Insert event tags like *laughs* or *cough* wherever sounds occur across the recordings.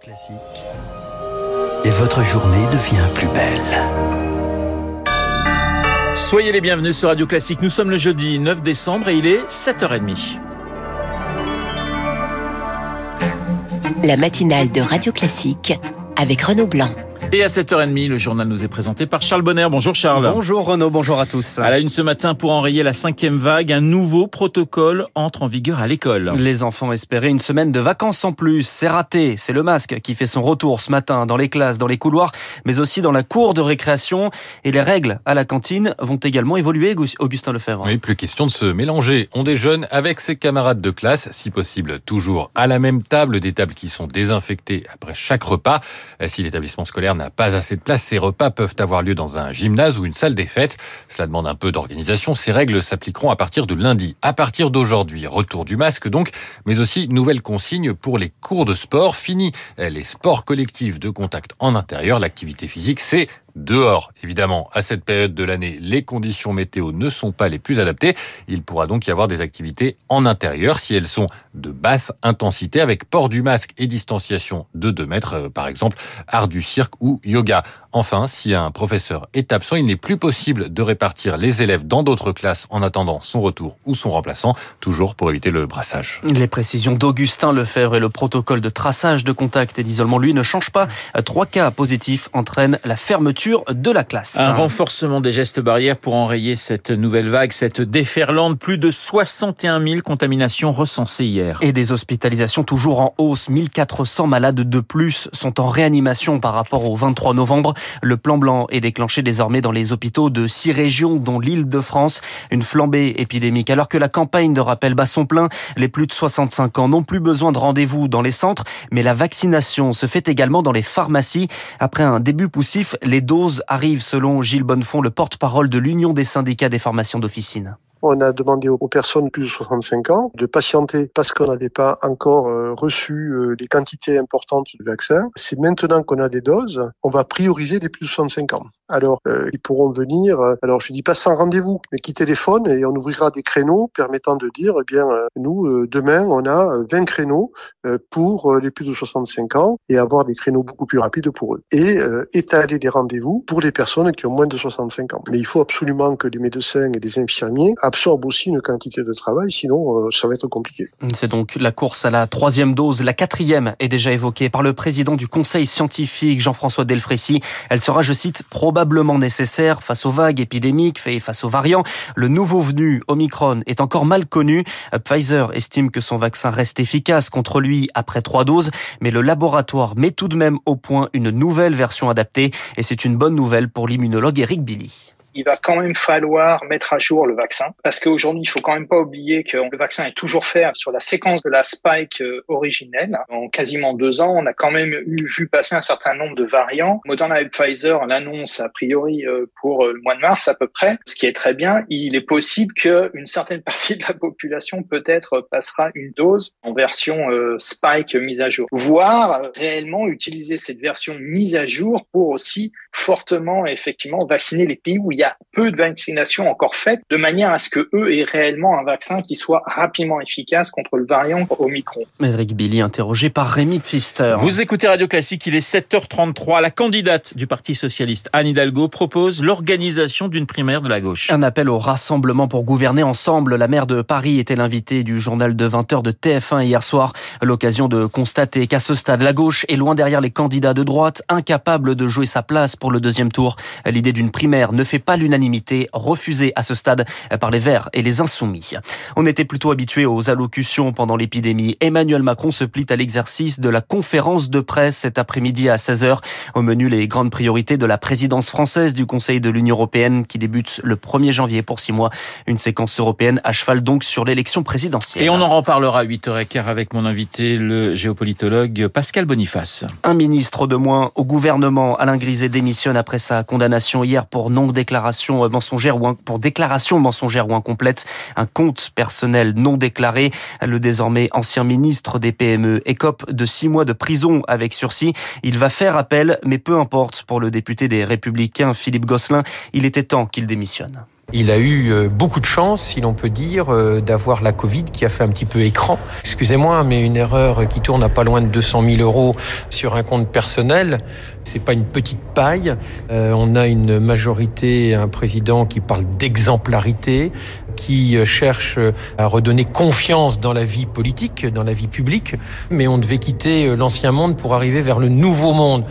Classique. Et votre journée devient plus belle. Soyez les bienvenus sur Radio Classique. Nous sommes le jeudi 9 décembre et il est 7h30. La matinale de Radio Classique avec Renaud Blanc. Et à 7h30, le journal nous est présenté par Charles Bonner. Bonjour Charles. Bonjour Renaud, bonjour à tous. À la une ce matin, pour enrayer la cinquième vague, un nouveau protocole entre en vigueur à l'école. Les enfants espéraient une semaine de vacances en plus. C'est raté. C'est le masque qui fait son retour ce matin dans les classes, dans les couloirs, mais aussi dans la cour de récréation. Et les règles à la cantine vont également évoluer, Augustin Lefebvre. Oui, plus question de se mélanger. On déjeune avec ses camarades de classe, si possible toujours à la même table, des tables qui sont désinfectées après chaque repas. Si l'établissement scolaire n'a pas assez de place, ces repas peuvent avoir lieu dans un gymnase ou une salle des fêtes. Cela demande un peu d'organisation. Ces règles s'appliqueront à partir de lundi. À partir d'aujourd'hui, retour du masque donc, mais aussi nouvelles consignes pour les cours de sport. Fini les sports collectifs de contact en intérieur. L'activité physique, c'est dehors. Évidemment, à cette période de l'année, les conditions météo ne sont pas les plus adaptées. Il pourra donc y avoir des activités en intérieur si elles sont de basse intensité avec port du masque et distanciation de 2 mètres, euh, par exemple art du cirque ou yoga. Enfin, si un professeur est absent, il n'est plus possible de répartir les élèves dans d'autres classes en attendant son retour ou son remplaçant, toujours pour éviter le brassage. Les précisions d'Augustin Lefebvre et le protocole de traçage de contact et d'isolement, lui, ne changent pas. Trois cas positifs entraînent la fermeture de la classe. Un renforcement des gestes barrières pour enrayer cette nouvelle vague, cette déferlante. Plus de 61 000 contaminations recensées hier. Et des hospitalisations toujours en hausse. 1400 malades de plus sont en réanimation par rapport au 23 novembre. Le plan blanc est déclenché désormais dans les hôpitaux de six régions, dont l'île de France. Une flambée épidémique. Alors que la campagne de rappel bat son plein, les plus de 65 ans n'ont plus besoin de rendez-vous dans les centres, mais la vaccination se fait également dans les pharmacies. Après un début poussif, les doses arrivent selon Gilles Bonnefond, le porte-parole de l'Union des syndicats des formations d'officine. On a demandé aux personnes plus de 65 ans de patienter parce qu'on n'avait pas encore euh, reçu les quantités importantes de vaccins. C'est maintenant qu'on a des doses, on va prioriser les plus de 65 ans. Alors, euh, ils pourront venir, euh, alors je dis pas sans rendez-vous, mais qui téléphone et on ouvrira des créneaux permettant de dire, eh bien, euh, nous, euh, demain, on a 20 créneaux pour les plus de 65 ans et avoir des créneaux beaucoup plus rapides pour eux. Et étaler des rendez-vous pour les personnes qui ont moins de 65 ans. Mais il faut absolument que les médecins et les infirmiers absorbe aussi une quantité de travail, sinon euh, ça va être compliqué. C'est donc la course à la troisième dose. La quatrième est déjà évoquée par le président du Conseil scientifique, Jean-François Delfrécy. Elle sera, je cite, probablement nécessaire face aux vagues épidémiques et face aux variants. Le nouveau venu Omicron est encore mal connu. Pfizer estime que son vaccin reste efficace contre lui après trois doses, mais le laboratoire met tout de même au point une nouvelle version adaptée et c'est une bonne nouvelle pour l'immunologue Eric Billy il va quand même falloir mettre à jour le vaccin parce qu'aujourd'hui, il faut quand même pas oublier que le vaccin est toujours fait sur la séquence de la spike euh, originelle. En quasiment deux ans, on a quand même eu, vu passer un certain nombre de variants. Moderna et Pfizer l'annonce a priori euh, pour euh, le mois de mars à peu près, ce qui est très bien. Il est possible qu'une certaine *laughs* partie de la population peut-être passera une dose en version spike mise à jour, voire réellement utiliser cette version mise à jour pour aussi fortement effectivement vacciner les pays où il y a peu de vaccinations encore faites, de manière à ce que eux aient réellement un vaccin qui soit rapidement efficace contre le variant Omicron. Eric Billy, interrogé par Rémi Pfister. Vous écoutez Radio Classique, il est 7h33. La candidate du Parti Socialiste, Anne Hidalgo, propose l'organisation d'une primaire de la gauche. Un appel au rassemblement pour gouverner ensemble. La maire de Paris était l'invitée du journal de 20h de TF1 hier soir. L'occasion de constater qu'à ce stade, la gauche est loin derrière les candidats de droite, incapable de jouer sa place pour le deuxième tour. L'idée d'une primaire ne fait pas l'unanimité, refusée à ce stade par les Verts et les Insoumis. On était plutôt habitué aux allocutions pendant l'épidémie. Emmanuel Macron se plie à l'exercice de la conférence de presse cet après-midi à 16h. Au menu, les grandes priorités de la présidence française du Conseil de l'Union européenne qui débute le 1er janvier pour six mois. Une séquence européenne à cheval donc sur l'élection présidentielle. Et on en reparlera à 8h15 avec mon invité, le géopolitologue Pascal Boniface. Un ministre de moins au gouvernement. Alain Griset démissionne après sa condamnation hier pour non-déclaration mensongère ou pour déclaration mensongère ou incomplète. Un compte personnel non déclaré. Le désormais ancien ministre des PME écope de six mois de prison avec sursis. Il va faire appel, mais peu importe pour le député des Républicains Philippe Gosselin. Il était temps qu'il démissionne. Il a eu euh, beaucoup de chance, si l'on peut dire, euh, d'avoir la Covid qui a fait un petit peu écran. Excusez-moi, mais une erreur qui tourne à pas loin de 200 000 euros sur un compte personnel, c'est pas une petite paille. Euh, on a une majorité, un président qui parle d'exemplarité, qui cherche à redonner confiance dans la vie politique, dans la vie publique. Mais on devait quitter l'ancien monde pour arriver vers le nouveau monde.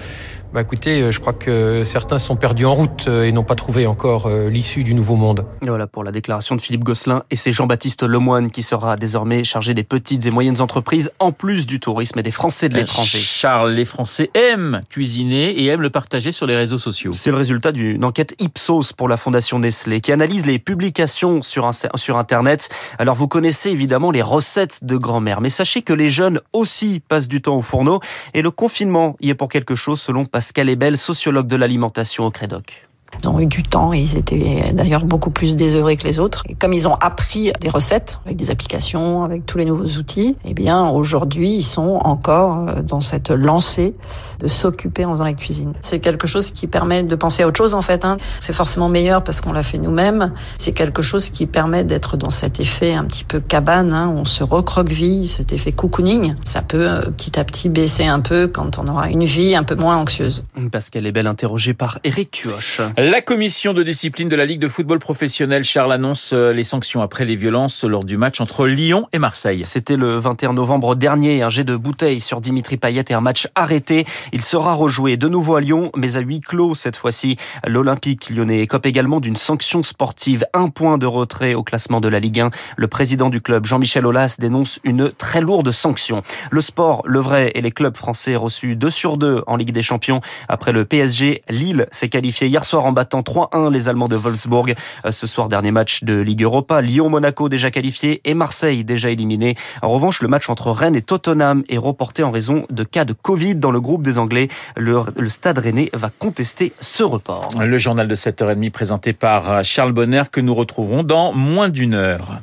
Bah écoutez, euh, je crois que certains sont perdus en route euh, et n'ont pas trouvé encore euh, l'issue du nouveau monde. Voilà pour la déclaration de Philippe Gosselin et c'est Jean-Baptiste Lemoine qui sera désormais chargé des petites et moyennes entreprises en plus du tourisme et des Français de l'étranger. Charles, les Français aiment cuisiner et aiment le partager sur les réseaux sociaux. C'est le résultat d'une enquête Ipsos pour la Fondation Nestlé qui analyse les publications sur, sur Internet. Alors vous connaissez évidemment les recettes de grand-mère, mais sachez que les jeunes aussi passent du temps au fourneau et le confinement y est pour quelque chose selon Pascal Ebel, sociologue de l'alimentation au Crédoc. Ils ont eu du temps et ils étaient d'ailleurs beaucoup plus désœuvrés que les autres. Et comme ils ont appris des recettes avec des applications, avec tous les nouveaux outils, eh bien aujourd'hui ils sont encore euh, dans cette lancée de s'occuper en faisant la cuisine. C'est quelque chose qui permet de penser à autre chose en fait. Hein. C'est forcément meilleur parce qu'on l'a fait nous-mêmes. C'est quelque chose qui permet d'être dans cet effet un petit peu cabane, hein, où on se recroqueville, cet effet cocooning. Ça peut euh, petit à petit baisser un peu quand on aura une vie un peu moins anxieuse. Pascal Ebel interrogé par Eric Kioch. La commission de discipline de la Ligue de football professionnel, Charles, annonce euh, les sanctions après les violences lors du match entre Lyon et Marseille. C'était le 21 novembre dernier, un jet de bouteille sur Dimitri Payet et un match arrêté. Il sera rejoué de nouveau à Lyon, mais à huis clos cette fois-ci. L'Olympique lyonnais écope également d'une sanction sportive, un point de retrait au classement de la Ligue 1. Le président du club, Jean-Michel Aulas, dénonce une très lourde sanction. Le sport, le vrai et les clubs français reçus 2 sur 2 en Ligue des Champions. Après le PSG, Lille s'est qualifié hier soir battant 3-1 les Allemands de Wolfsburg. Euh, ce soir, dernier match de Ligue Europa. Lyon-Monaco déjà qualifié et Marseille déjà éliminé. En revanche, le match entre Rennes et Tottenham est reporté en raison de cas de Covid dans le groupe des Anglais. Le, le stade rennais va contester ce report. Le journal de 7h30 présenté par Charles Bonner que nous retrouverons dans moins d'une heure.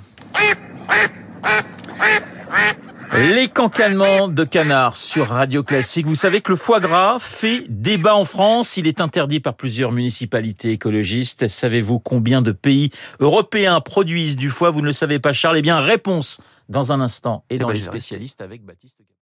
Les cancanements de canards sur Radio Classique. Vous savez que le foie gras fait débat en France. Il est interdit par plusieurs municipalités écologistes. Savez-vous combien de pays européens produisent du foie? Vous ne le savez pas, Charles Eh bien, réponse dans un instant et dans les spécialistes avec Baptiste.